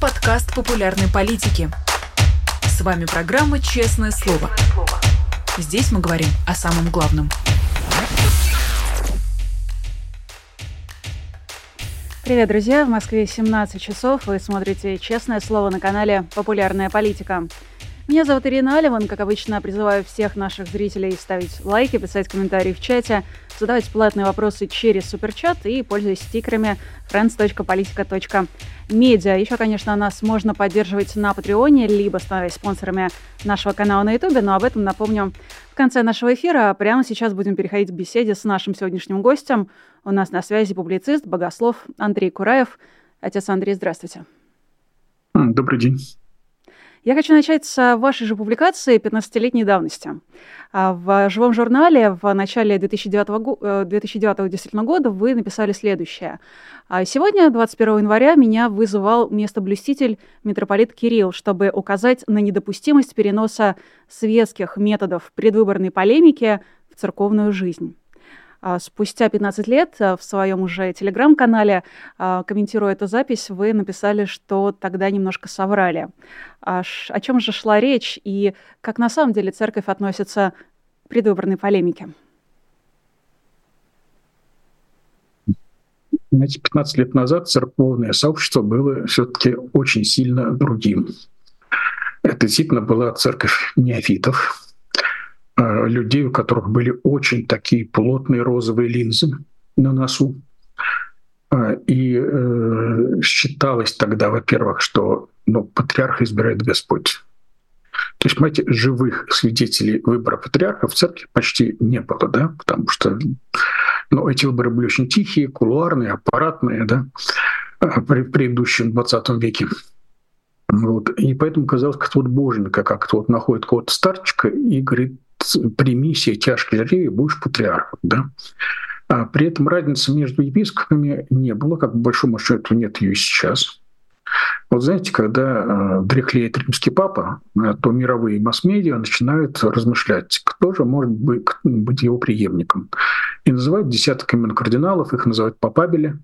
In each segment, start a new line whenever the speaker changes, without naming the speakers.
подкаст популярной политики. С вами программа «Честное слово». Здесь мы говорим о самом главном.
Привет, друзья! В Москве 17 часов. Вы смотрите «Честное слово» на канале «Популярная политика». Меня зовут Ирина Аливан. Как обычно, призываю всех наших зрителей ставить лайки, писать комментарии в чате, задавать платные вопросы через суперчат и пользуясь стикерами friends.politica.media. Еще, конечно, нас можно поддерживать на Патреоне, либо становясь спонсорами нашего канала на Ютубе, но об этом напомню в конце нашего эфира. Прямо сейчас будем переходить к беседе с нашим сегодняшним гостем. У нас на связи публицист, богослов Андрей Кураев. Отец Андрей, здравствуйте.
Добрый день.
Я хочу начать с вашей же публикации 15-летней давности. А, в живом журнале в начале 2009, 2009 э, действительно года вы написали следующее. «А сегодня, 21 января, меня вызывал местоблюститель митрополит Кирилл, чтобы указать на недопустимость переноса светских методов предвыборной полемики в церковную жизнь. А, спустя 15 лет а, в своем уже телеграм-канале, а, комментируя эту запись, вы написали, что тогда немножко соврали. О чем же шла речь и как на самом деле церковь относится к предвыборной полемике?
Знаете, 15 лет назад церковное сообщество было все-таки очень сильно другим. Это действительно была церковь неофитов, людей, у которых были очень такие плотные розовые линзы на носу. Э, и э, считалось тогда, во-первых, что ну, патриарха избирает Господь. То есть, понимаете, живых свидетелей выбора патриарха в церкви почти не было, да, потому что ну, эти выборы были очень тихие, кулуарные, аппаратные, да, при предыдущем 20 веке. Вот. И поэтому казалось, как вот боженька, как-то вот находит кого-то старчика и говорит, прими себе тяжкие жребий, будешь патриархом. Да? А при этом разницы между епископами не было, как по большому счету нет ее сейчас. Вот знаете, когда э, дряхлеет римский папа, э, то мировые масс-медиа начинают размышлять, кто же может быть, быть его преемником. И называют десяток имен кардиналов, их называют папабели,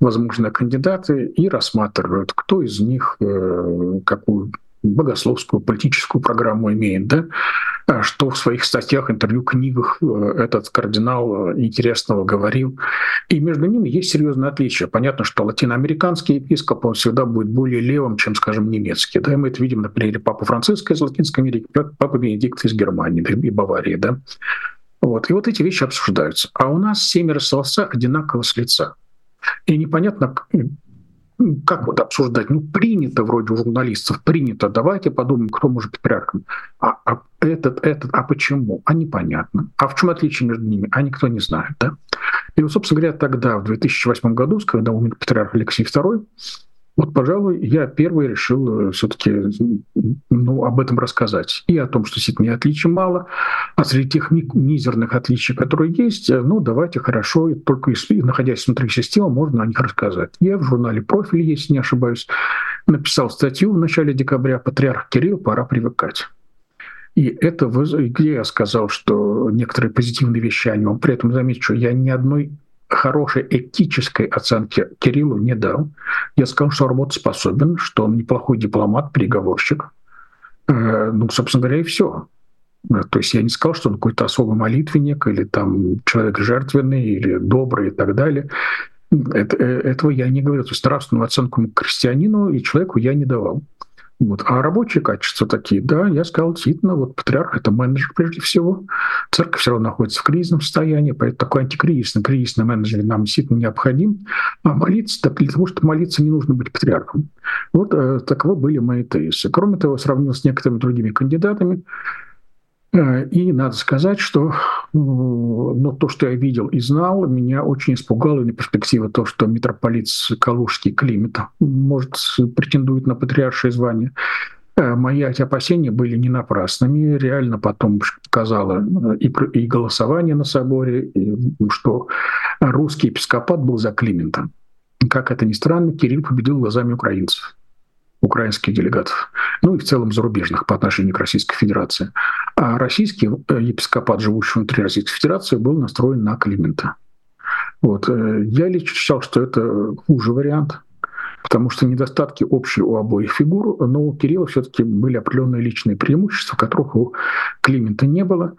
возможные кандидаты, и рассматривают, кто из них э, какую богословскую, политическую программу имеет, да, а что в своих статьях, интервью, книгах э, этот кардинал э, интересного говорил. И между ними есть серьезное отличие. Понятно, что латиноамериканский епископ, он всегда будет более левым, чем, скажем, немецкий. Да, и мы это видим на примере Франциска из Латинской Америки, Папы Бенедикта из Германии и Баварии. Да. Вот. И вот эти вещи обсуждаются. А у нас семеро солнца одинаково с лица. И непонятно, как вот обсуждать? Ну, принято вроде у журналистов, принято. Давайте подумаем, кто может быть патриархом. А, а этот, этот, а почему? А непонятно. А в чем отличие между ними? А никто не знает, да? И вот, собственно говоря, тогда, в 2008 году, когда умер патриарх Алексей II, вот, пожалуй, я первый решил э, все-таки ну, об этом рассказать. И о том, что действительно отличий мало, а среди тех мизерных отличий, которые есть, э, ну, давайте хорошо, только если, находясь внутри системы, можно о них рассказать. Я в журнале «Профиль», если не ошибаюсь, написал статью в начале декабря «Патриарх Кирилл, пора привыкать». И это, где я сказал, что некоторые позитивные вещи о нем. При этом замечу, я ни одной хорошей этической оценки Кириллу не дал. Я сказал, что работоспособен, что он неплохой дипломат, переговорщик. Э, ну, собственно говоря, и все. Э, то есть я не сказал, что он какой-то особый молитвенник или там человек жертвенный или добрый и так далее. Это, э, этого я не говорил. То есть нравственную оценку крестьянину и человеку я не давал. Вот. А рабочие качества такие, да, я сказал, действительно, вот патриарх — это менеджер прежде всего. Церковь все равно находится в кризисном состоянии, поэтому такой антикризисный, кризисный менеджер нам действительно необходим. А молиться, так для того, чтобы молиться, не нужно быть патриархом. Вот э, таковы были мои тезисы. Кроме того, сравнил с некоторыми другими кандидатами, и надо сказать, что ну, то, что я видел и знал, меня очень испугало на перспектива то, что митрополит Калужский Климет может претендует на патриаршее звание. Э, мои опасения были не напрасными. Реально потом показало э, и, и голосование на соборе, и, что русский епископат был за Климента. Как это ни странно, Кирилл победил глазами украинцев украинских делегатов, ну и в целом зарубежных по отношению к Российской Федерации. А российский э, епископат, живущий внутри Российской Федерации, был настроен на Климента. Вот. Э, я лично считал, что это хуже вариант, потому что недостатки общие у обоих фигур, но у Кирилла все-таки были определенные личные преимущества, которых у Климента не было.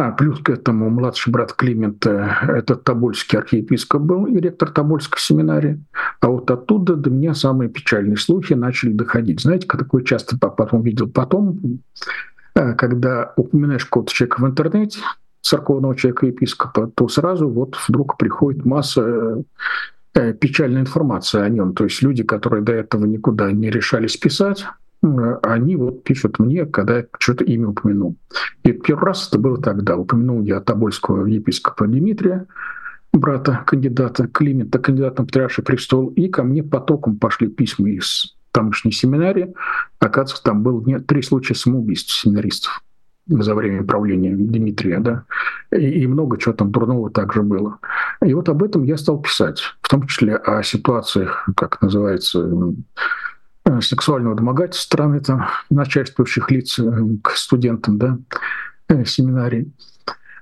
А, плюс к этому младший брат Климента, этот Тобольский архиепископ был и ректор Тобольской семинарии. А вот оттуда до меня самые печальные слухи начали доходить. Знаете, такое часто потом видел потом, э, когда упоминаешь какого-то человека в интернете, церковного человека епископа, то сразу вот вдруг приходит масса э, печальной информации о нем. То есть люди, которые до этого никуда не решались писать, они вот пишут мне, когда я что-то имя упомянул. И первый раз это было тогда. Упомянул я Тобольского епископа Дмитрия, брата кандидата Климента, кандидата на патриарший престол, и ко мне потоком пошли письма из тамошней семинарии. Оказывается, там было три случая самоубийств семинаристов за время правления Дмитрия, да, и, и много чего там дурного также было. И вот об этом я стал писать, в том числе о ситуациях, как называется, Э, сексуального домогательства страны там, начальствующих лиц э, к студентам да, э, семинарии.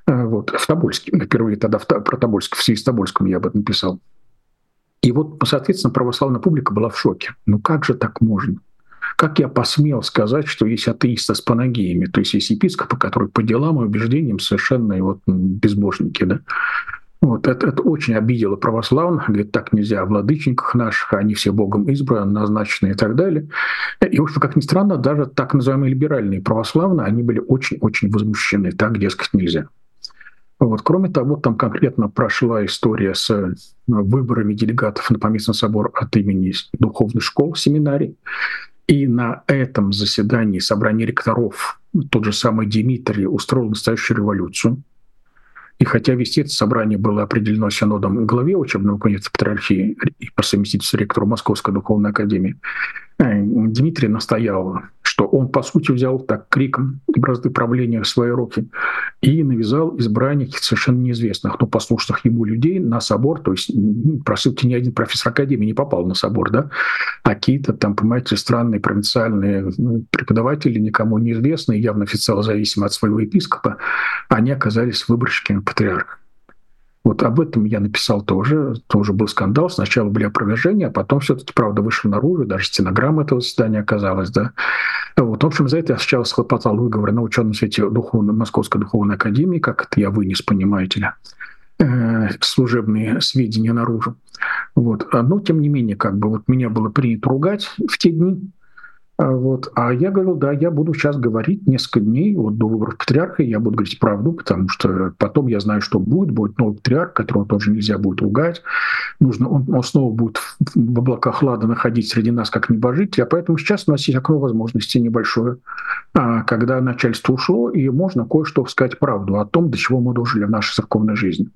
Вот, в Тобольске, впервые тогда в, про Тобольск, в связи с Тобольском я об этом писал. И вот, соответственно, православная публика была в шоке. Ну как же так можно? Как я посмел сказать, что есть атеисты с панагиями, то есть есть епископы, которые по делам и убеждениям совершенно вот, безбожники, да? Вот это, это очень обидело православных. Говорит, так нельзя о владычниках наших, они все Богом избраны, назначены и так далее. И, в общем, как ни странно, даже так называемые либеральные православные, они были очень-очень возмущены. Так, дескать, нельзя. Вот. Кроме того, там конкретно прошла история с э, выборами делегатов на поместный собор от имени духовных школ, семинарий. И на этом заседании собрания ректоров тот же самый Дмитрий устроил настоящую революцию – и хотя вести это собрание было определено синодом главе учебного комитета патриархии и по совместительству ректору Московской духовной академии, э, Дмитрий настоял что он, по сути, взял так криком бразды правления в свои руки и навязал избрание совершенно неизвестных, но послушных ему людей на собор, то есть, по сути, ни один профессор академии не попал на собор, да, а какие-то там, понимаете, странные провинциальные ну, преподаватели, никому неизвестные, явно официально зависимые от своего епископа, они оказались выборщиками патриарха. Вот об этом я написал тоже. Тоже был скандал. Сначала были опровержения, а потом все-таки правда вышел наружу. Даже стенограмма этого заседания оказалась. Да. Вот, в общем, за это я сначала схлопотал выговоры на ученом свете духовной, Московской духовной академии, как это я вынес, понимаете ли, э, служебные сведения наружу. Вот. Но, тем не менее, как бы вот меня было принято ругать в те дни, вот. А я говорил, да, я буду сейчас говорить несколько дней вот, до выборов патриарха, я буду говорить правду, потому что потом я знаю, что будет. Будет новый патриарх, которого тоже нельзя будет ругать. Нужно, он, он снова будет в облаках лада находить среди нас как небожитель. А поэтому сейчас у нас есть окно возможности небольшое, а, когда начальство ушло, и можно кое-что сказать правду о том, до чего мы дожили в нашей церковной жизни.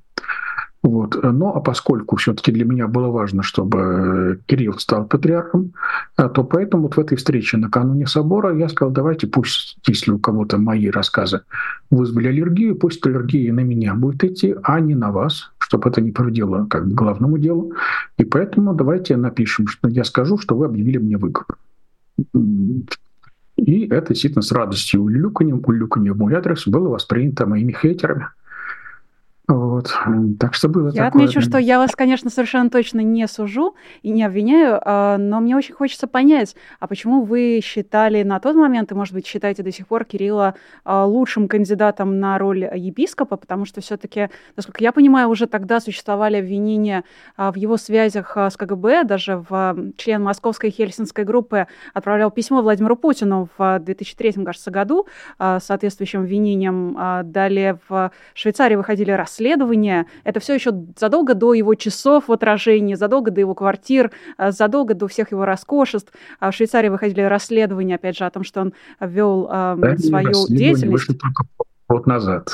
Вот. Но а поскольку все-таки для меня было важно, чтобы Кирилл стал патриархом, а, то поэтому вот в этой встрече накануне собора я сказал, давайте пусть, если у кого-то мои рассказы вызвали аллергию, пусть аллергия на меня будет идти, а не на вас, чтобы это не повредило как бы главному делу. И поэтому давайте напишем, что я скажу, что вы объявили мне выговор. И это действительно с радостью улюканьем, улюканьем в мой адрес было воспринято моими хейтерами. Вот. Так что было
Я такое. отмечу, что я вас, конечно, совершенно точно не сужу и не обвиняю, а, но мне очень хочется понять, а почему вы считали на тот момент, и, может быть, считаете до сих пор Кирилла а, лучшим кандидатом на роль епископа, потому что все таки насколько я понимаю, уже тогда существовали обвинения а, в его связях с КГБ, даже в член московской хельсинской группы отправлял письмо Владимиру Путину в 2003, кажется, году с соответствующим обвинением. Далее в Швейцарии выходили расследования расследования. Это все еще задолго до его часов в отражении, задолго до его квартир, э, задолго до всех его роскошеств. А в Швейцарии выходили расследования, опять же, о том, что он вел э, да, свою деятельность. Вышли
только год назад.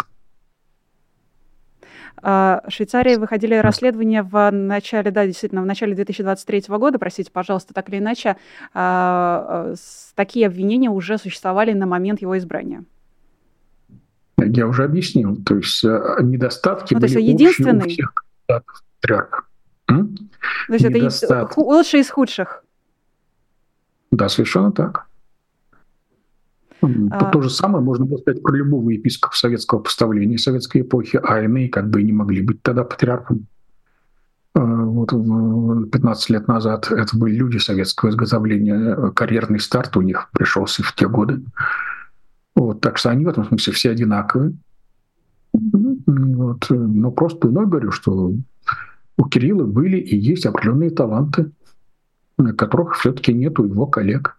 А, в Швейцарии выходили расследования в начале, да, действительно, в начале 2023 года, простите, пожалуйста, так или иначе, а, такие обвинения уже существовали на момент его избрания.
Я уже объяснил. То есть э, недостатки ну,
то
есть были
единственный...
у всех кандидатов
То есть это лучший из худших?
Да, совершенно так. А... То же самое можно было сказать про любого епископа советского поставления советской эпохи, а иные как бы и не могли быть тогда патриархом. вот 15 лет назад это были люди советского изготовления, карьерный старт у них пришелся в те годы. Вот, так что они в этом смысле все одинаковые. Вот. Но просто вновь говорю, что у Кирилла были и есть определенные таланты, которых все-таки нет у его коллег.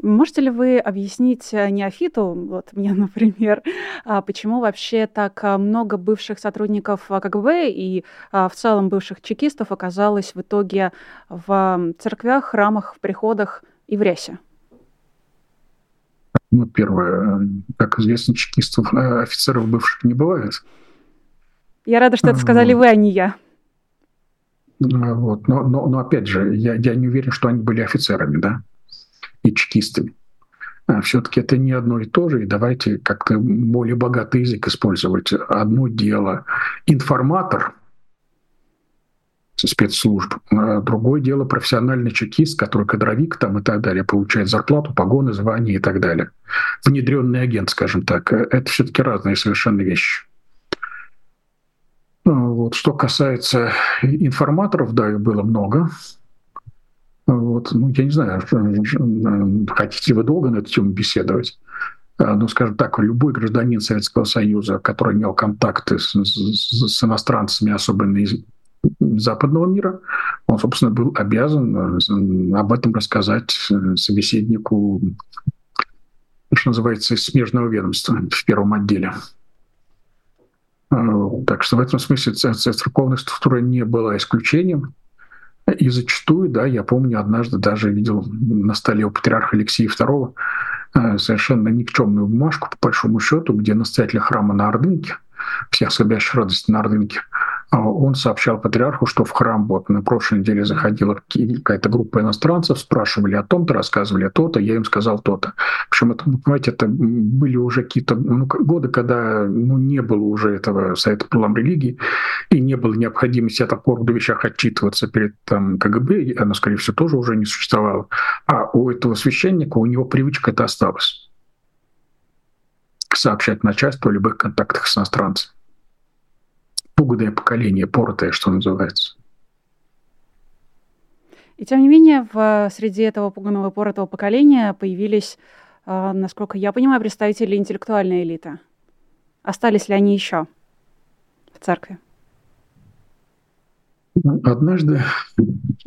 Можете ли вы объяснить э, неофиту, вот мне, например, а, почему вообще так а, много бывших сотрудников а, КГБ и в целом бывших чекистов оказалось в итоге в церквях, храмах, в приходах и в Рясе?
Ну, первое, как известно, чекистов, э, офицеров бывших не бывает.
Я рада, что это сказали вы, а не я.
Вот. Но, но, но опять же, я, я не уверен, что они были офицерами, да, и чекистами. А все-таки это не одно и то же, и давайте как-то более богатый язык использовать. Одно дело информатор спецслужб, а другое дело профессиональный чекист, который кадровик там и так далее, получает зарплату, погоны, звания и так далее. Внедренный агент, скажем так. Это все-таки разные совершенно вещи. Вот. Что касается информаторов, да, их было много. Вот. Ну, я не знаю, хотите вы долго на эту тему беседовать. А, ну, скажем так, любой гражданин Советского Союза, который имел контакты с, с, с иностранцами, особенно из западного мира, он, собственно, был обязан э, об этом рассказать э, собеседнику, что называется, смежного ведомства в первом отделе. Э, так что в этом смысле церковная структура не была исключением. И зачастую, да, я помню, однажды даже видел на столе у патриарха Алексея II совершенно никчемную бумажку, по большому счету, где настоятель храма на Ордынке, всех скорбящих радости на Ордынке, он сообщал патриарху, что в храм вот на прошлой неделе заходила какая-то группа иностранцев, спрашивали о том-то, рассказывали то-то, я им сказал то-то. Причем это, понимаете, это были уже какие-то ну, годы, когда ну, не было уже этого Совета по религии, и не было необходимости о рода вещах отчитываться перед там, КГБ, оно, скорее всего, тоже уже не существовало. А у этого священника, у него привычка это осталась сообщать начальству о любых контактах с иностранцем пуганное поколение, поротое, что называется.
И тем не менее, в среди этого пуганного поротого поколения появились, э, насколько я понимаю, представители интеллектуальной элиты. Остались ли они еще в церкви?
Однажды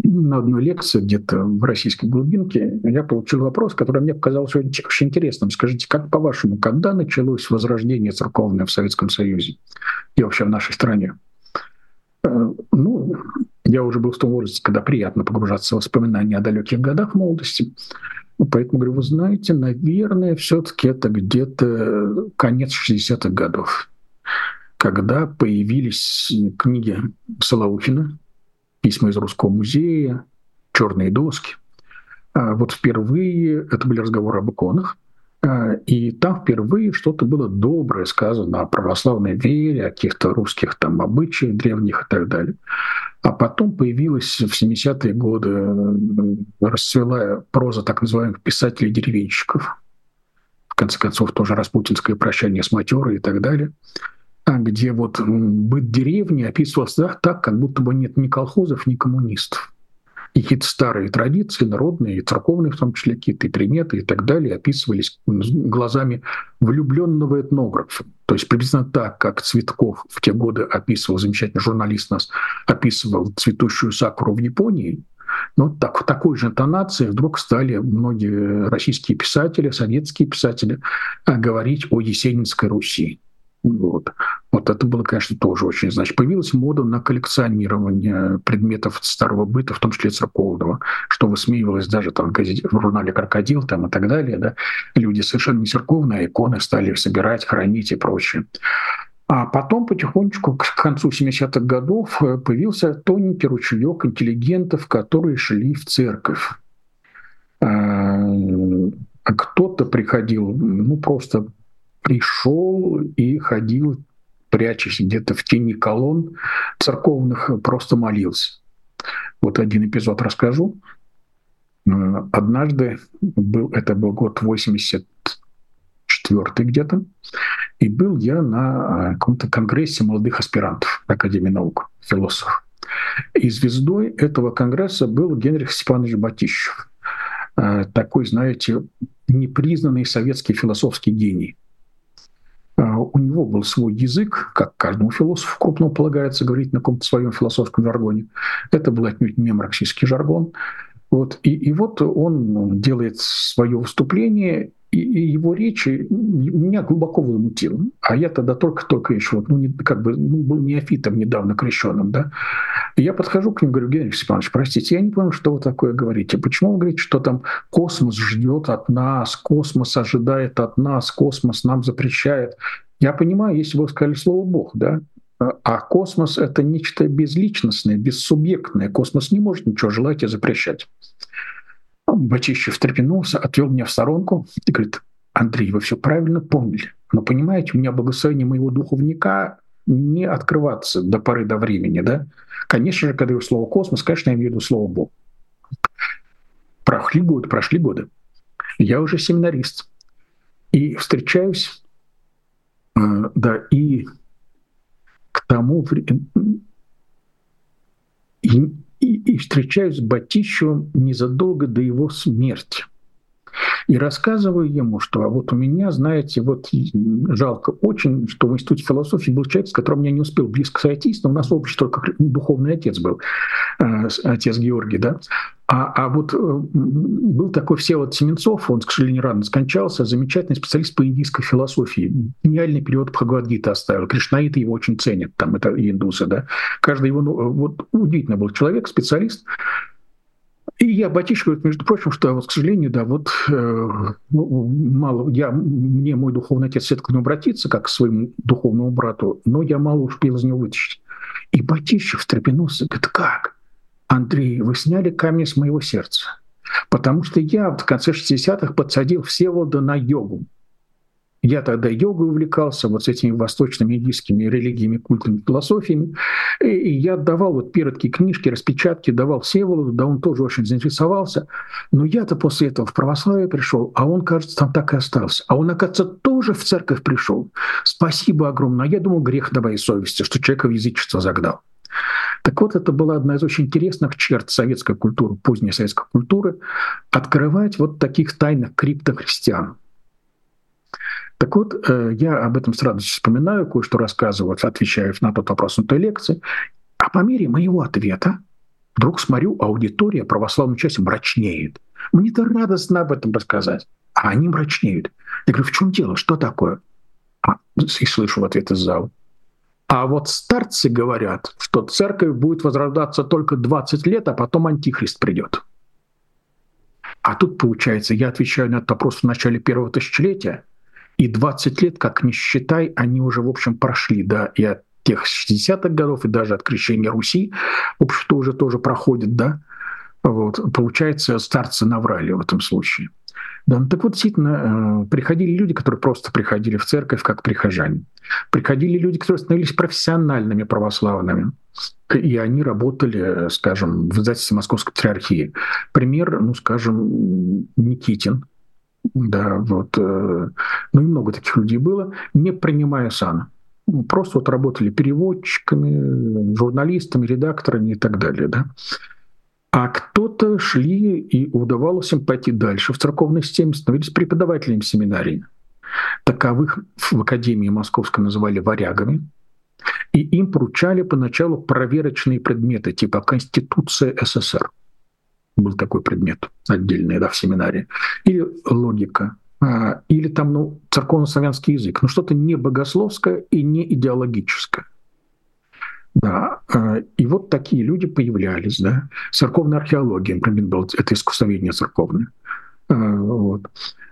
на одной лекции где-то в российской глубинке я получил вопрос, который мне показался очень интересным. Скажите, как по-вашему, когда началось возрождение церковное в Советском Союзе и вообще в нашей стране? Э, ну, я уже был в том возрасте, когда приятно погружаться в воспоминания о далеких годах молодости. Поэтому говорю, вы знаете, наверное, все-таки это где-то конец 60-х годов когда появились книги Солоухина, письма из Русского музея, черные доски. А вот впервые это были разговоры об иконах, а, и там впервые что-то было доброе сказано о православной вере, о каких-то русских там обычаях древних и так далее. А потом появилась в 70-е годы, расцвела проза так называемых писателей-деревенщиков. В конце концов, тоже распутинское прощание с матерой и так далее – где вот быт деревни описывался так, как будто бы нет ни колхозов, ни коммунистов. И какие-то старые традиции, народные, и церковные в том числе, какие-то приметы и так далее описывались глазами влюбленного этнографа. То есть приблизительно так, как Цветков в те годы описывал, замечательный журналист нас описывал цветущую сакуру в Японии, но так, в такой же интонации вдруг стали многие российские писатели, советские писатели а, говорить о Есенинской Руси. Вот. вот это было, конечно, тоже очень. Значит, появилась мода на коллекционирование предметов старого быта, в том числе церковного, что высмеивалось даже там в, газете, в журнале «Крокодил» там, и так далее. Да? Люди совершенно не церковные, а иконы стали собирать, хранить и прочее. А потом потихонечку, к концу 70-х годов, э, появился тоненький ручеек интеллигентов, которые шли в церковь. А, а кто-то приходил, ну, просто пришел и ходил, прячась где-то в тени колонн церковных, просто молился. Вот один эпизод расскажу. Однажды, был, это был год 84 где-то, И был я на каком-то конгрессе молодых аспирантов Академии наук, философов. И звездой этого конгресса был Генрих Степанович Батищев. Такой, знаете, непризнанный советский философский гений. У него был свой язык, как каждому философу крупному полагается говорить на каком-то своем философском жаргоне. Это был отнюдь не марксистский жаргон. Вот, и, и вот он делает свое выступление, и, и его речи меня глубоко возмутило. А я тогда только-только еще, ну, не, как бы, ну, был неофитом недавно крещенным, да. И я подхожу к ним, говорю, Генрих Степанович, простите, я не понял, что вы такое говорите. Почему вы говорите, что там космос ждет от нас, космос ожидает от нас, космос нам запрещает? Я понимаю, если бы вы сказали слово «Бог», да, а космос — это нечто безличностное, бессубъектное. Космос не может ничего желать и запрещать. Батищев встрепенулся, отвел меня в сторонку и говорит, Андрей, вы все правильно поняли. Но понимаете, у меня благословение моего духовника не открываться до поры до времени. Да? Конечно же, когда я слово «космос», конечно, я имею в виду слово «Бог». Прошли годы, прошли годы. Я уже семинарист. И встречаюсь, э, да, и к тому и, и, и встречаюсь с Батищевым незадолго до его смерти. И рассказываю ему, что вот у меня, знаете, вот жалко очень, что в Институте философии был человек, с которым я не успел близко сойтись, но у нас общий только духовный отец был, э, отец Георгий, да. А, а вот э, был такой Всеволод Семенцов, он, к сожалению, рано скончался, замечательный специалист по индийской философии. Гениальный период Бхагавадгита оставил. Кришнаиты его очень ценят, там, это индусы, да. Каждый его, ну, вот удивительно был человек, специалист. И я Батиш говорит, между прочим, что вот, к сожалению, да, вот э, ну, мало, я, мне мой духовный отец все к нему обратиться, как к своему духовному брату, но я мало успел из него вытащить. И Батищев встрепенулся, говорит, как? Андрей, вы сняли камень с моего сердца. Потому что я в конце 60-х подсадил Всеволода на йогу. Я тогда йогой увлекался, вот с этими восточными индийскими религиями, культами, философиями. И я давал вот передки книжки, распечатки, давал Всеволоду, да он тоже очень заинтересовался. Но я-то после этого в православие пришел, а он, кажется, там так и остался. А он, оказывается, тоже в церковь пришел. Спасибо огромное. А я думал, грех на моей совести, что человека в язычество загнал. Так вот, это была одна из очень интересных черт советской культуры, поздней советской культуры, открывать вот таких тайных криптохристиан. Так вот, э, я об этом с радостью вспоминаю, кое-что рассказываю, отвечаю на тот вопрос на той лекции. А по мере моего ответа вдруг смотрю, аудитория православной части мрачнеет. Мне-то радостно об этом рассказать, а они мрачнеют. Я говорю, в чем дело, что такое? А, и слышу в ответ из зала. А вот старцы говорят, что церковь будет возрождаться только 20 лет, а потом антихрист придет. А тут, получается, я отвечаю на этот вопрос в начале первого тысячелетия, и 20 лет, как не считай, они уже, в общем, прошли, да, и от тех 60-х годов, и даже от крещения Руси, в общем-то, уже тоже проходит, да. Вот. Получается, старцы наврали в этом случае. Да, ну так вот, действительно, э, приходили люди, которые просто приходили в церковь как прихожане. Приходили люди, которые становились профессиональными православными. И они работали, скажем, в издательстве Московской Патриархии. Пример, ну, скажем, Никитин. Да, вот. Э, ну и много таких людей было, не принимая сана. Просто вот работали переводчиками, журналистами, редакторами и так далее. Да. А кто-то шли, и удавалось им пойти дальше в церковной системе, становились преподавателями семинарии. Таковых в Академии Московской называли варягами. И им поручали поначалу проверочные предметы, типа Конституция СССР. Был такой предмет отдельный да, в семинаре. Или логика, или там ну, церковно-славянский язык. Ну что-то не богословское и не идеологическое. Да, а, и вот такие люди появлялись, да. Церковная археология, например, был, это искусствоведение церковное. А, вот.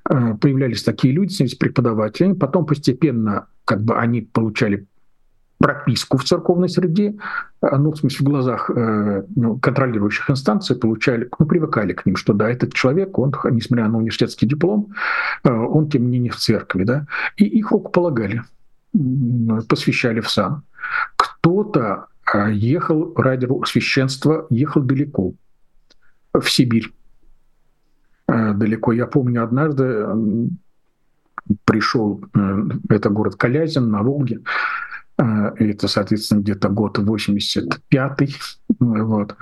А, появлялись такие люди, становились преподавателями, потом постепенно как бы они получали прописку в церковной среде, ну, в смысле, в глазах э, ну, контролирующих инстанций получали, ну, привыкали к ним, что да, этот человек, он, несмотря на университетский диплом, он, тем не менее, в церкви, да, и их рукополагали, посвящали в сан кто-то ехал ради священства, ехал далеко, в Сибирь. Далеко. Я помню однажды пришел, это город Калязин на Волге, это, соответственно, где-то год 85-й, вот,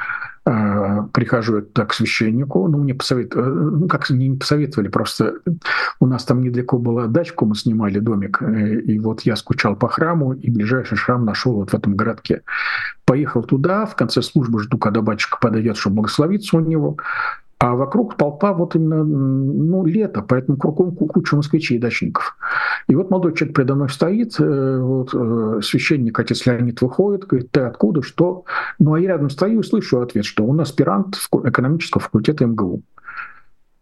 а, прихожу туда к священнику, ну, мне посоветовали, э, ну, как не посоветовали, просто у нас там недалеко была дачка, мы снимали домик, э, и вот я скучал по храму, и ближайший храм нашел вот в этом городке. Поехал туда, в конце службы жду, когда батюшка подойдет, чтобы благословиться у него, а вокруг толпа вот именно, ну, лето, поэтому кругом куча москвичей и дачников. И вот молодой человек предо мной стоит, э, вот, э, священник, отец Леонид выходит, говорит, ты откуда, что? Ну, а я рядом стою и слышу ответ, что он аспирант экономического факультета МГУ.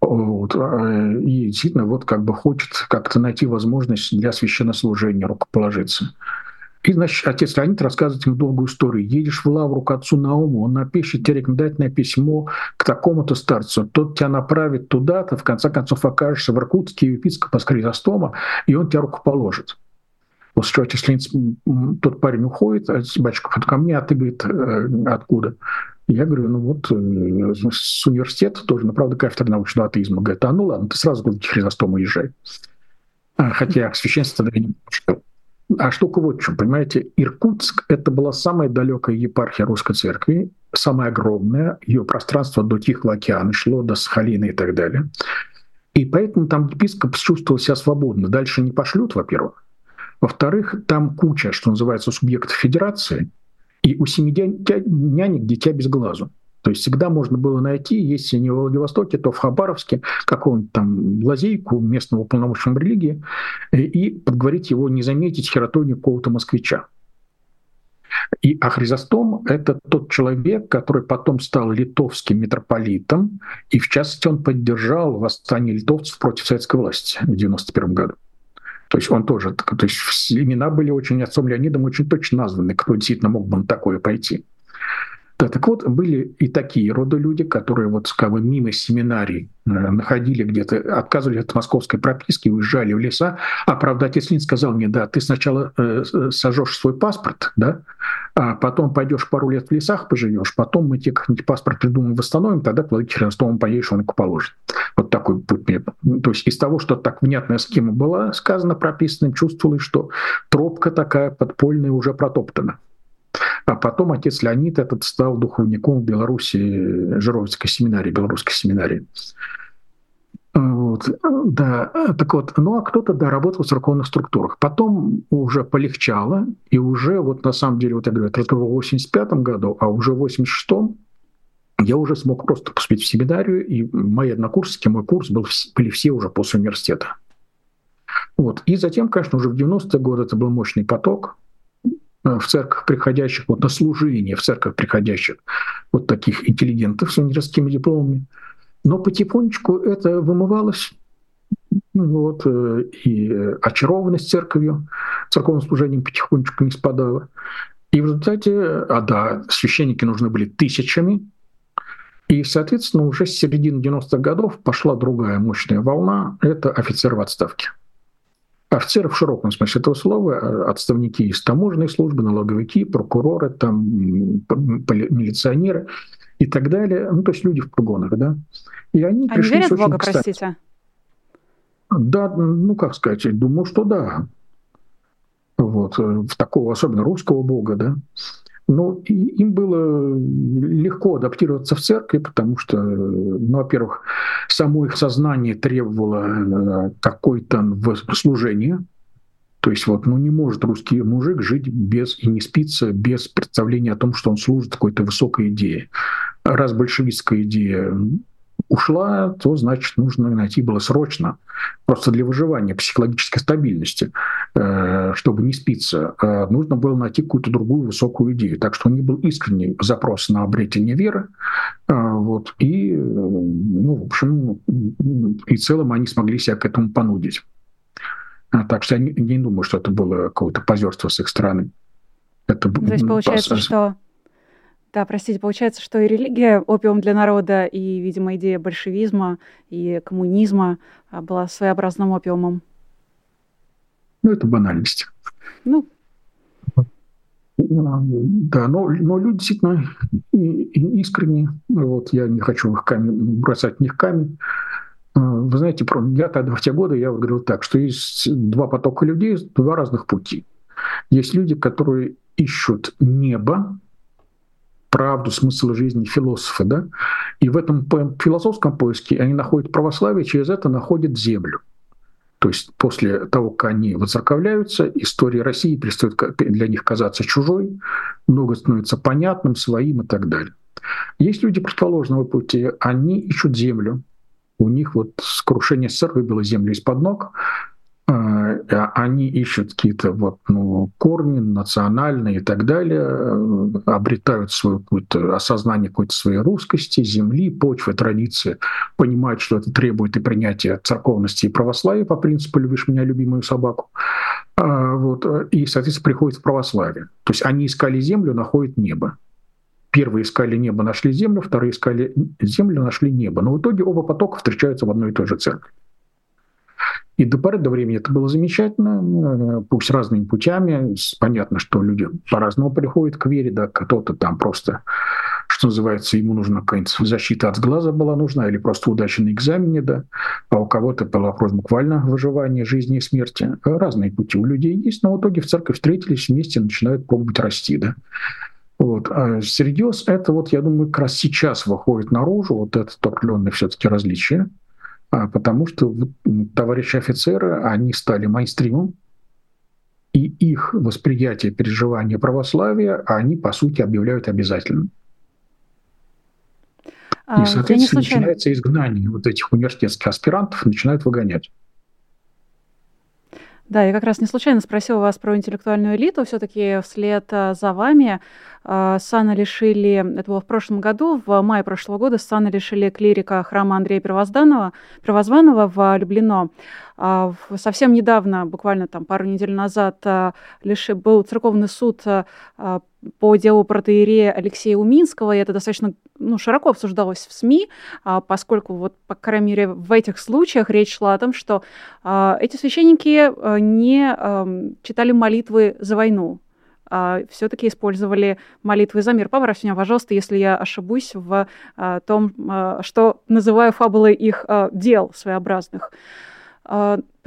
Вот. А, и действительно вот как бы хочет как-то найти возможность для священнослужения рукоположиться. И, значит, отец Леонид рассказывает ему долгую историю. Едешь в лавру к отцу Науму, он напишет тебе рекомендательное письмо к такому-то старцу. Тот тебя направит туда-то, в конце концов окажешься в Иркутске епископа Скризостома, и он тебя руковоложит. После чего отец Леонид, тот парень уходит, а батюшка ко мне, а ты, говорит, «Э, откуда? Я говорю, ну вот э, с университета тоже, ну, правда, кафедра научного атеизма. Говорит, а ну ладно, ты сразу к Хризостому езжай. А, хотя священству тогда не пошел. А штука вот в чем, понимаете, Иркутск — это была самая далекая епархия русской церкви, самая огромная, ее пространство до Тихого океана шло до Сахалина и так далее. И поэтому там епископ чувствовал себя свободно. Дальше не пошлют, во-первых. Во-вторых, там куча, что называется, субъектов федерации, и у семи нянек дитя без глазу. То есть всегда можно было найти, если не в Владивостоке, то в Хабаровске, какого-нибудь там лазейку местного полномочного религии, э, и подговорить его не заметить хератонию какого-то москвича. И а Хризостом — это тот человек, который потом стал литовским митрополитом, и в частности он поддержал восстание литовцев против советской власти в 91 году. То есть он тоже, то есть имена были очень отцом Леонидом очень точно названы, кто действительно мог бы на такое пойти. Да, так вот, были и такие рода люди, которые вот как бы мимо семинарий э, находили где-то, отказывались от московской прописки, уезжали в леса. А правда, отец Лин сказал мне, да, ты сначала э, сожжешь свой паспорт, да, а потом пойдешь пару лет в лесах поживешь, потом мы тебе как-нибудь паспорт придумаем, восстановим, тогда к Владимиру Херстовому поедешь, он положит. Вот такой путь мне. То есть из того, что так внятная схема была сказана, прописана, чувствовалось, что тропка такая подпольная уже протоптана. А потом отец Леонид этот стал духовником в Беларуси, Жировицкой семинарии, белорусской семинарии. Вот, да, так вот, ну а кто-то, да, работал в церковных структурах. Потом уже полегчало, и уже вот на самом деле, вот я говорю, это в 85 году, а уже в 86 я уже смог просто поступить в семинарию, и мои однокурсники, мой курс был, были все уже после университета. Вот. И затем, конечно, уже в 90-е годы это был мощный поток, Э, в церковь приходящих, вот на служение в церковь приходящих вот таких интеллигентов с университетскими дипломами. Но потихонечку это вымывалось, вот, э, и очарованность церковью, церковным служением потихонечку не спадала. И в результате, а да, священники нужны были тысячами, и, соответственно, уже с середины 90-х годов пошла другая мощная волна – это офицеры в отставке. Офицеры в широком смысле этого слова, э, отставники из таможенной службы, налоговики, прокуроры, там, милиционеры и так далее. Ну, то есть люди в погонах, да.
И они, они пришли верят в Бога, кстати. простите?
Да, ну, как сказать, думаю, что да. Вот, э, в такого, особенно русского Бога, да. Ну, им было легко адаптироваться в церкви, потому что, ну, во-первых, само их сознание требовало э, какой-то служения. То есть вот, ну не может русский мужик жить без и не спиться без представления о том, что он служит какой-то высокой идее. Раз большевистская идея ушла, то, значит, нужно найти было срочно, просто для выживания, психологической стабильности, э, чтобы не спиться, э, нужно было найти какую-то другую высокую идею. Так что у них был искренний запрос на обретение веры, э, вот, и, ну, в общем, и в целом они смогли себя к этому понудить. Так что я не, не думаю, что это было какое-то позерство с их стороны.
Это, То есть получается, что да, простите, получается, что и религия опиум для народа, и, видимо, идея большевизма и коммунизма а, была своеобразным опиумом.
Ну, это банальность. Ну. Да, но, но люди действительно искренне. Вот я не хочу их камень, бросать в них камень. вы знаете, я тогда в те годы я говорил так, что есть два потока людей, два разных пути. Есть люди, которые ищут небо, правду, смысл жизни, философы, да, и в этом философском поиске они находят православие, через это находят землю. То есть после того, как они воцерковляются, история России перестает для них казаться чужой, много становится понятным, своим и так далее. Есть люди противоположного пути, они ищут землю, у них вот крушение СССР выбило землю из-под ног, они ищут какие-то вот, ну, корни национальные и так далее, э, обретают свое какое-то осознание какой-то своей русскости, земли, почвы, традиции, понимают, что это требует и принятия церковности и православия по принципу «любишь меня, любимую собаку», а, вот, и, соответственно, приходят в православие. То есть они искали землю, находят небо. Первые искали небо, нашли землю, вторые искали землю, нашли небо. Но в итоге оба потока встречаются в одной и той же церкви. И до поры до времени это было замечательно, пусть разными путями. Понятно, что люди по-разному приходят к вере, да, кто-то там просто, что называется, ему нужна какая-нибудь защита от глаза была нужна, или просто удача на экзамене, да, а у кого-то был вопрос буквально выживания жизни и смерти. Разные пути у людей есть, но в итоге в церковь встретились вместе, начинают пробовать расти, да. Вот. А серьез это вот, я думаю, как раз сейчас выходит наружу вот это определенное все-таки различие. А, потому что товарищи офицеры, они стали майстримом, и их восприятие, переживания православия, они, по сути, объявляют обязательным. А, и, соответственно, начинается изгнание вот этих университетских аспирантов, начинают выгонять.
Да, я как раз не случайно спросила вас про интеллектуальную элиту. Все-таки вслед э, за вами э, сана лишили, это было в прошлом году, в мае прошлого года сана лишили клирика храма Андрея Первозданного, Первозванного в Люблино. А, совсем недавно, буквально там пару недель назад, лишь был церковный суд а, по делу протеерея Алексея Уминского, и это достаточно ну, широко обсуждалось в СМИ, поскольку, вот, по крайней мере, в этих случаях речь шла о том, что эти священники не читали молитвы за войну, все-таки использовали молитвы за мир. Поправьте меня, пожалуйста, если я ошибусь в том, что называю фабулой их дел своеобразных.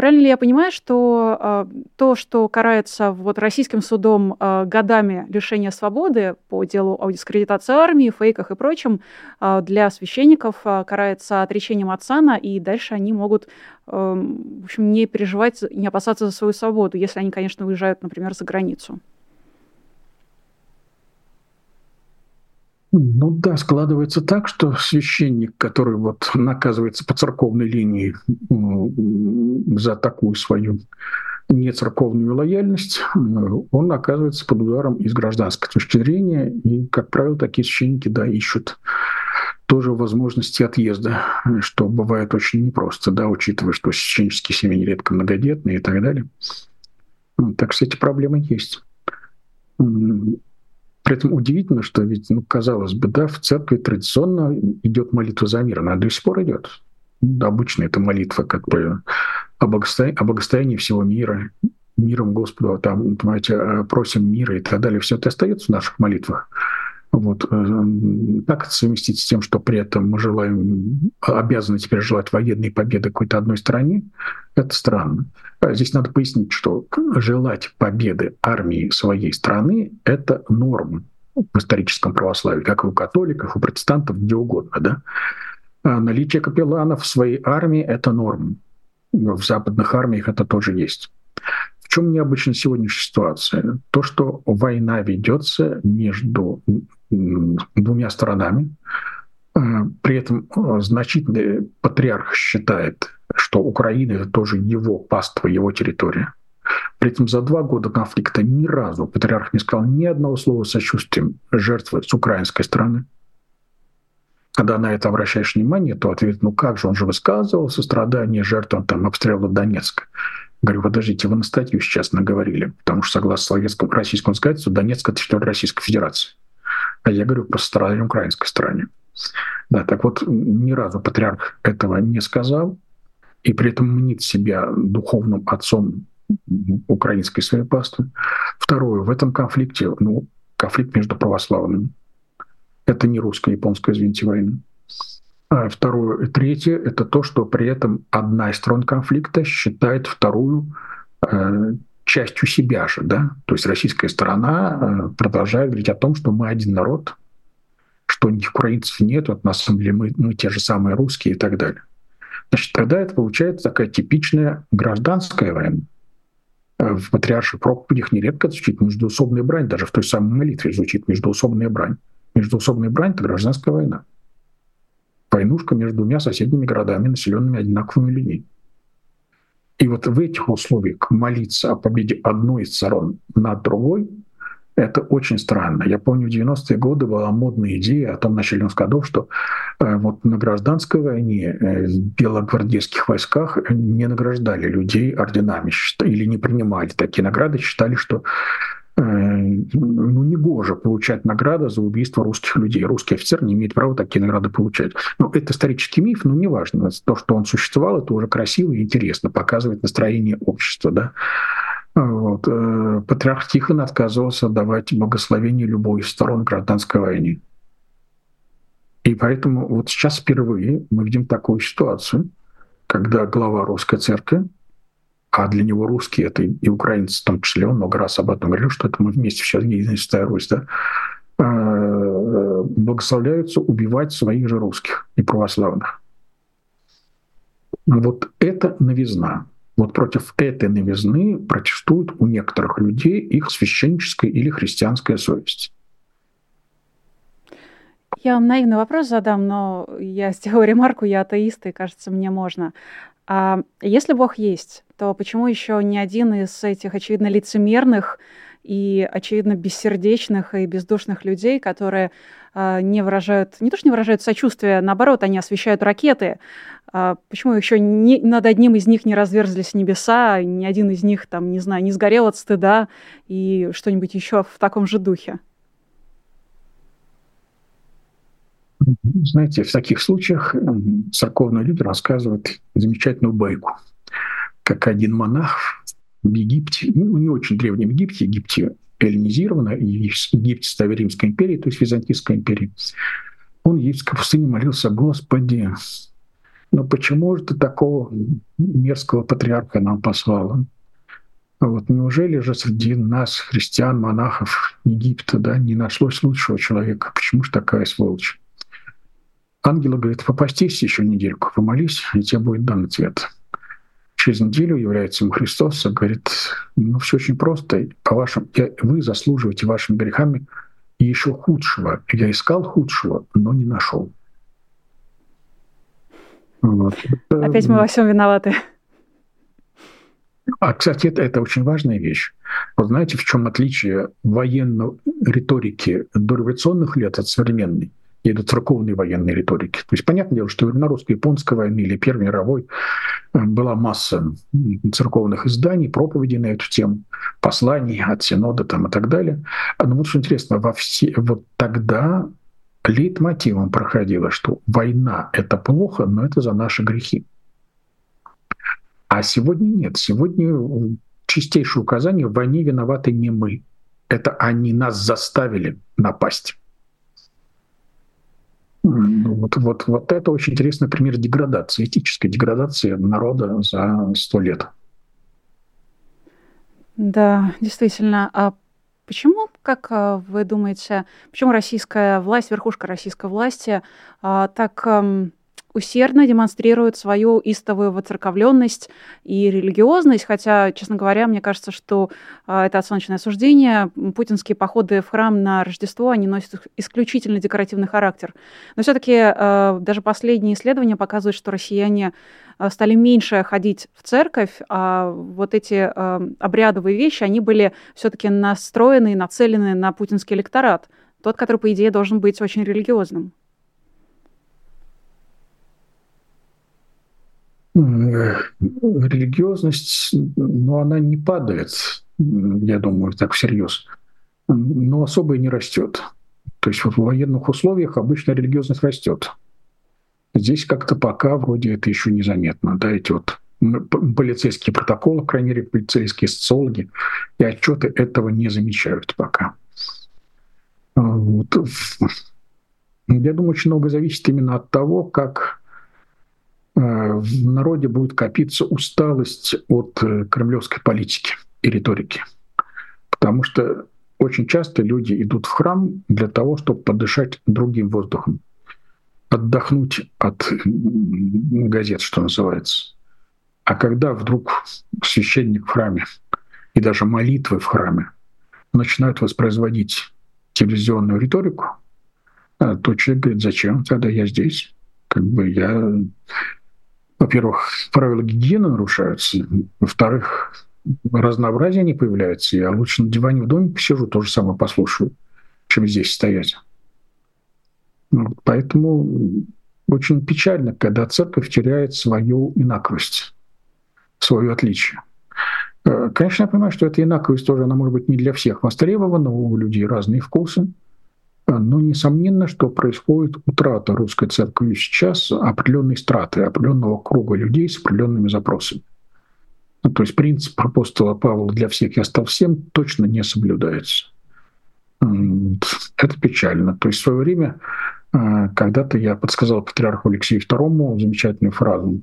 Правильно ли я понимаю, что а, то, что карается вот российским судом а, годами лишения свободы по делу о дискредитации армии, фейках и прочем, для священников карается отречением от сана, и дальше они могут, в общем, не переживать, не опасаться за свою свободу, если они, конечно, уезжают, например, за границу?
Ну да, складывается так, что священник, который вот наказывается по церковной линии за такую свою нецерковную лояльность, он оказывается под ударом из гражданской точки зрения, и, как правило, такие священники, да, ищут тоже возможности отъезда, что бывает очень непросто, да, учитывая, что священнические семьи нередко многодетные и так далее. Так что эти проблемы есть. При этом удивительно, что ведь, ну, казалось бы, да, в церкви традиционно идет молитва за мир, она до сих пор идет. Обычно это молитва как бы о благостоянии, о благостоянии всего мира, миром Господу, там, понимаете, э, просим мира и так далее. Все это остается в наших молитвах. Вот. Э, как это совместить с тем, что при этом мы желаем, обязаны теперь желать военной победы какой-то одной стране? Это странно. А здесь надо пояснить, что желать победы армии своей страны — это норма в историческом православии, как и у католиков, у протестантов, где угодно. Да? А наличие капелланов в своей армии — это норма. В западных армиях это тоже есть чем необычна сегодняшняя ситуация? То, что война ведется между двумя сторонами, э, при этом э, значительный патриарх считает, что Украина это тоже его паство, его территория. При этом за два года конфликта ни разу патриарх не сказал ни одного слова сочувствием жертвы с украинской стороны. Когда на это обращаешь внимание, то ответ, ну как же, он же высказывал сострадание жертвам там, обстрела Донецка. Говорю, подождите, вы на статью сейчас наговорили, потому что согласно советскому российскому законодательству Донецк — это территория Российской Федерации. А я говорю про страдание украинской стороне. Да, так вот, ни разу патриарх этого не сказал, и при этом мнит себя духовным отцом украинской своей пасты. Второе, в этом конфликте, ну, конфликт между православными. Это не русско-японская, извините, война. А второе, третье – это то, что при этом одна из сторон конфликта считает вторую э, частью себя же, да, то есть российская сторона э, продолжает говорить о том, что мы один народ, что никаких украинцев нет, вот на самом деле мы, мы те же самые русские и так далее. Значит, тогда это получается такая типичная гражданская война. Э, в патриарших проповедях нередко звучит междуусобная брань, даже в той самой молитве звучит междуусобная брань. Междуусобная брань — это гражданская война. Войнушка между двумя соседними городами, населенными одинаковыми людьми. И вот в этих условиях молиться о победе одной из сторон над другой — это очень странно. Я помню, в 90-е годы была модная идея о том начале годов, что э, вот на гражданской войне э, в белогвардейских войсках не награждали людей орденами или не принимали такие награды, считали, что ну, не гоже получать награды за убийство русских людей. Русский офицер не имеет права такие награды получать. Но это исторический миф, но неважно. То, что он существовал, это уже красиво и интересно, показывает настроение общества. Да? Вот. Э, патриарх Тихон отказывался давать благословение любой из сторон гражданской войны. И поэтому вот сейчас впервые мы видим такую ситуацию, когда глава русской церкви а для него русские это и украинцы в том числе, он много раз об этом говорил, что это мы вместе сейчас единая святая Русь, да, а, благословляются убивать своих же русских и православных. Вот это новизна. Вот против этой новизны протестуют у некоторых людей их священническая или христианская совесть.
Я вам наивный вопрос задам, но я сделаю ремарку, я атеист, и кажется, мне можно. А если Бог есть, то почему еще ни один из этих, очевидно, лицемерных и, очевидно, бессердечных и бездушных людей, которые э, не выражают, не то что не выражают сочувствия, наоборот, они освещают ракеты. Э, почему еще ни, над одним из них не разверзлись небеса, ни один из них, там, не знаю, не сгорел от стыда и что-нибудь еще в таком же духе?
Знаете, в таких случаях церковные люди рассказывают замечательную байку, как один монах в Египте, ну, не очень древнем Египте, Египте эллинизировано, Египте стали Римской империи, то есть Византийской империи, он египетской пустыне молился, Господи, но почему же ты такого мерзкого патриарха нам послала? Вот неужели же среди нас, христиан, монахов Египта, да, не нашлось лучшего человека? Почему же такая сволочь? Ангел говорит, попастись еще недельку, помолись, и тебе будет дан ответ. Через неделю является ему Христос и говорит, ну все очень просто, по вашим, я, вы заслуживаете вашими грехами еще худшего. Я искал худшего, но не нашел.
Вот. Опять мы во всем виноваты.
А, кстати, это, это очень важная вещь. Вот знаете, в чем отличие военной риторики дореволюционных лет от современной? И до церковной военной риторики. То есть, понятное дело, что на русско-японской войны или Первой мировой э, была масса церковных изданий, проповедей на эту тему, посланий от Синода там, и так далее. Но вот что интересно, во все, вот тогда лейтмотивом проходило, что война — это плохо, но это за наши грехи. А сегодня нет. Сегодня чистейшее указание — в войне виноваты не мы. Это они нас заставили напасть. Ну, вот, вот, вот это очень интересный пример деградации, этической деградации народа за сто лет.
Да, действительно. А почему, как а, вы думаете, почему российская власть, верхушка российской власти а, так усердно демонстрирует свою истовую воцерковленность и религиозность, хотя, честно говоря, мне кажется, что э, это оценочное суждение. Путинские походы в храм на Рождество, они носят исключительно декоративный характер. Но все-таки э, даже последние исследования показывают, что россияне э, стали меньше ходить в церковь, а вот эти обрядовые вещи, они были все-таки настроены и нацелены на путинский электорат, тот, который, по идее, должен быть очень религиозным.
Религиозность, но она не падает, я думаю, так всерьез, но особо и не растет. То есть в военных условиях обычно религиозность растет. Здесь как-то пока вроде это еще незаметно. Да, эти вот полицейские протоколы, по мере, полицейские социологи и отчеты этого не замечают пока. Вот. Я думаю, очень много зависит именно от того, как в народе будет копиться усталость от э, кремлевской политики и риторики. Потому что очень часто люди идут в храм для того, чтобы подышать другим воздухом, отдохнуть от газет, что называется. А когда вдруг священник в храме и даже молитвы в храме начинают воспроизводить телевизионную риторику, а то человек говорит, зачем тогда я здесь? Как бы я, во-первых, правила гигиены нарушаются, во-вторых, разнообразие не появляется. Я лучше на диване в доме посижу, то же самое послушаю, чем здесь стоять. Вот, поэтому очень печально, когда церковь теряет свою инаковость, свое отличие. Э, конечно, я понимаю, что эта инаковость тоже, она может быть не для всех востребована, у людей разные вкусы, но несомненно, что происходит утрата русской церкви сейчас определенной страты, определенного круга людей с определенными запросами. Ну, то есть принцип апостола Павла «для всех я стал всем» точно не соблюдается. Это печально. То есть в свое время э, когда-то я подсказал патриарху Алексею II замечательную фразу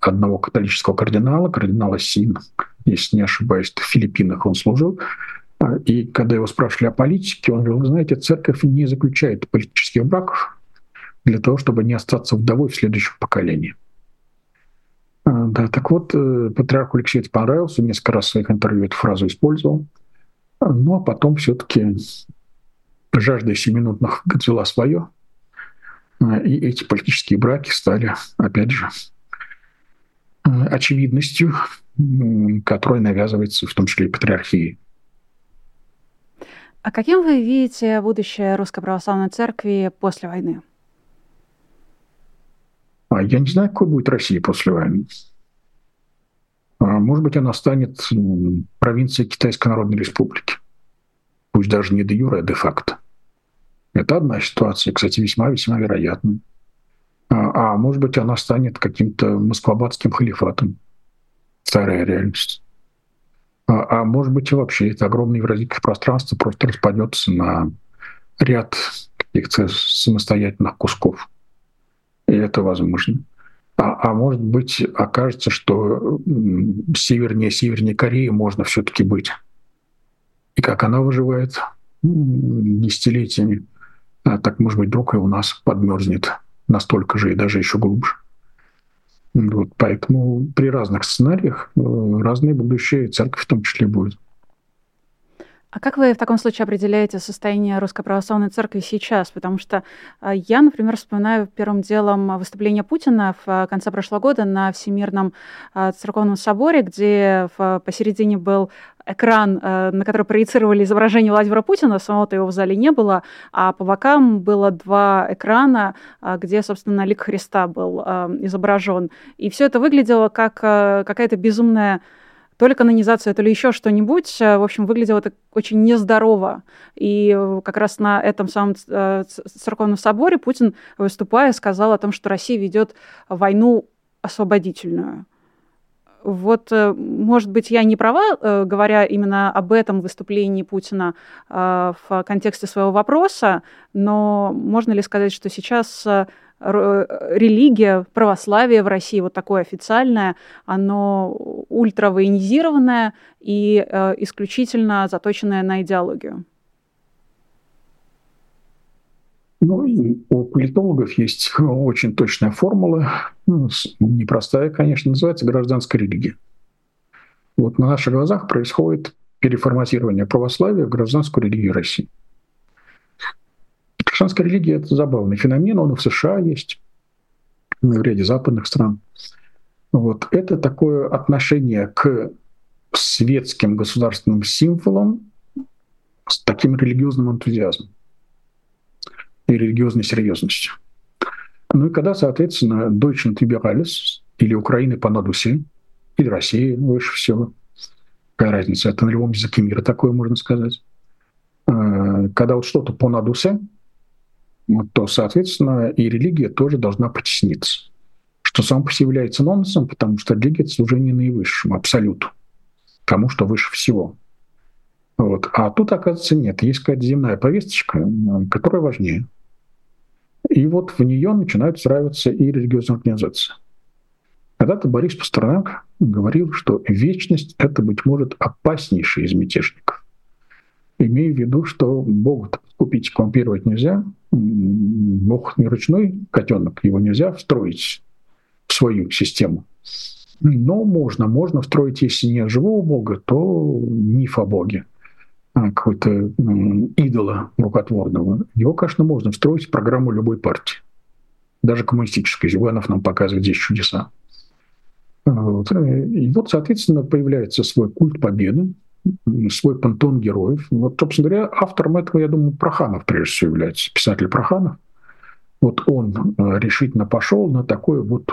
одного католического кардинала, кардинала Син, если не ошибаюсь, в Филиппинах он служил. А, и когда его спрашивали о политике, он говорил, знаете, церковь не заключает политических браков для того, чтобы не остаться вдовой в следующем поколении. А, да, так вот, э, патриарху Алексею это понравилось, он несколько раз в своих интервью эту фразу использовал. А, ну а потом все-таки жажда семинутных взяла свое, и эти политические браки стали, опять же, очевидностью, которая навязывается в том числе и патриархией.
А каким вы видите будущее Русской Православной Церкви после войны?
А я не знаю, какой будет Россия после войны. А, может быть, она станет провинцией Китайской Народной Республики. Пусть даже не де юре, а де факто. Это одна ситуация, кстати, весьма-весьма вероятная. А, а может быть, она станет каким-то москвабадским халифатом. Старая реальность. А, а может быть, и вообще это огромное евразийское пространство просто распадется на ряд каких-то самостоятельных кусков. И это возможно. А, а может быть, окажется, что севернее севернее Кореи можно все-таки быть. И как она выживает десятилетиями, а так, может быть, вдруг и у нас подмерзнет настолько же и даже еще глубже. Вот, поэтому при разных сценариях э, разные будущее церковь в том числе будет.
А как вы в таком случае определяете состояние Русской Православной Церкви сейчас? Потому что а, я, например, вспоминаю первым делом выступление Путина в а, конце прошлого года на Всемирном а, Церковном Соборе, где посередине был экран, на который проецировали изображение Владимира Путина, самого-то его в зале не было, а по бокам было два экрана, где, собственно, лик Христа был изображен. И все это выглядело как какая-то безумная то ли канонизация, то ли еще что-нибудь. Э, в общем, выглядело это очень нездорово. И э, как раз на этом самом э, церковном соборе Путин, выступая, сказал о том, что Россия ведет войну освободительную. Вот, может быть, я не права, говоря именно об этом выступлении Путина в контексте своего вопроса, но можно ли сказать, что сейчас религия, православие в России, вот такое официальное, оно ультравоенизированное и э, исключительно заточенное на идеологию.
Ну, у политологов есть очень точная формула, ну, непростая, конечно, называется гражданская религия. Вот на наших глазах происходит переформатирование православия в гражданскую религию России. Христианская религия – это забавный феномен, он и в США есть, и в ряде западных стран. Вот. Это такое отношение к светским государственным символам с таким религиозным энтузиазмом и религиозной серьезностью. Ну и когда, соответственно, Deutschland Liberalis или Украины по надусе, или России выше всего, какая разница, это на любом языке мира такое можно сказать. Э, когда вот что-то по надусе, то, соответственно, и религия тоже должна потесниться. Что сам по себе является нонсом, потому что религия — это служение наивысшему, абсолюту, тому, что выше всего. Вот. А тут, оказывается, нет. Есть какая-то земная повесточка, которая важнее. И вот в нее начинают встраиваться и религиозные организации. Когда-то Борис Пастернак говорил, что вечность — это, быть может, опаснейший из мятежников. Имея в виду, что Бога купить, коррумпировать нельзя, Бог не ручной котенок, его нельзя встроить в свою систему. Но можно, можно встроить, если не живого Бога, то миф о Боге, а какой-то идола рукотворного. Его, конечно, можно встроить в программу любой партии, даже коммунистической. Зюганов нам показывает здесь чудеса. Вот. И вот, соответственно, появляется свой культ победы, свой пантон героев. Вот, собственно говоря, автором этого, я думаю, Проханов прежде всего является, писатель Проханов. Вот он э, решительно пошел на такое вот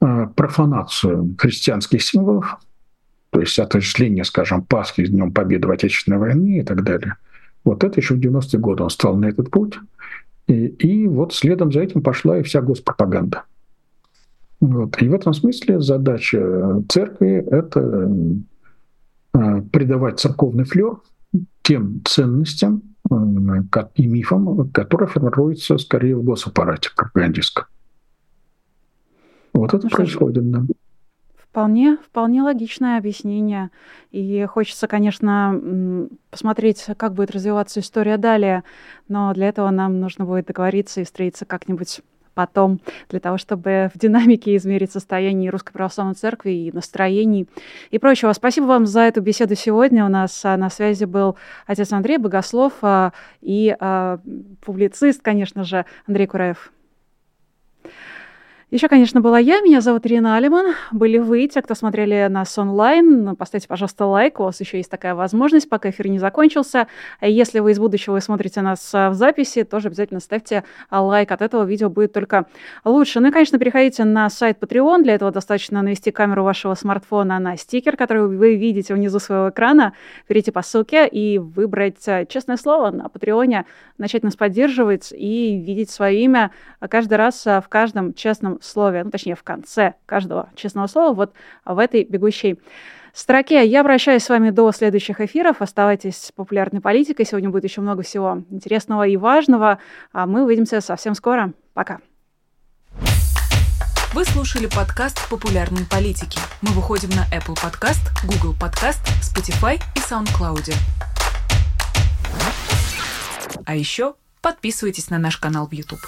э, профанацию христианских символов, то есть отождествление, скажем, Пасхи с Днем Победы в Отечественной войне и так далее. Вот это еще в 90-е годы он стал на этот путь. И, и вот следом за этим пошла и вся госпропаганда. Вот. И в этом смысле задача церкви — это э, придавать церковный флер тем ценностям и мифам, которые формируются скорее в госаппарате пропагандистском. Вот это ну, происходит, да.
Вполне, вполне логичное объяснение. И хочется, конечно, посмотреть, как будет развиваться история далее, но для этого нам нужно будет договориться и встретиться как-нибудь потом, для того, чтобы в динамике измерить состояние Русской Православной Церкви и настроений и прочего. Спасибо вам за эту беседу сегодня. У нас а, на связи был отец Андрей Богослов а, и а, публицист, конечно же, Андрей Кураев. Еще, конечно, была я, меня зовут Ирина Алиман. Были вы, те, кто смотрели нас онлайн. Поставьте, пожалуйста, лайк, у вас еще есть такая возможность, пока эфир не закончился. Если вы из будущего и смотрите нас а, в записи, тоже обязательно ставьте а, лайк. От этого видео будет только лучше. Ну и, конечно, переходите на сайт Patreon. Для этого достаточно навести камеру вашего смартфона на стикер, который вы видите внизу своего экрана. Перейти по ссылке и выбрать а, честное слово на Патреоне, начать нас поддерживать и видеть свое имя каждый раз в каждом честном слове, ну, точнее, в конце каждого честного слова, вот в этой бегущей строке. Я прощаюсь с вами до следующих эфиров. Оставайтесь с популярной политикой. Сегодня будет еще много всего интересного и важного. А мы увидимся совсем скоро. Пока.
Вы слушали подкаст «Популярные политики». Мы выходим на Apple Podcast, Google Podcast, Spotify и SoundCloud. А еще подписывайтесь на наш канал в YouTube.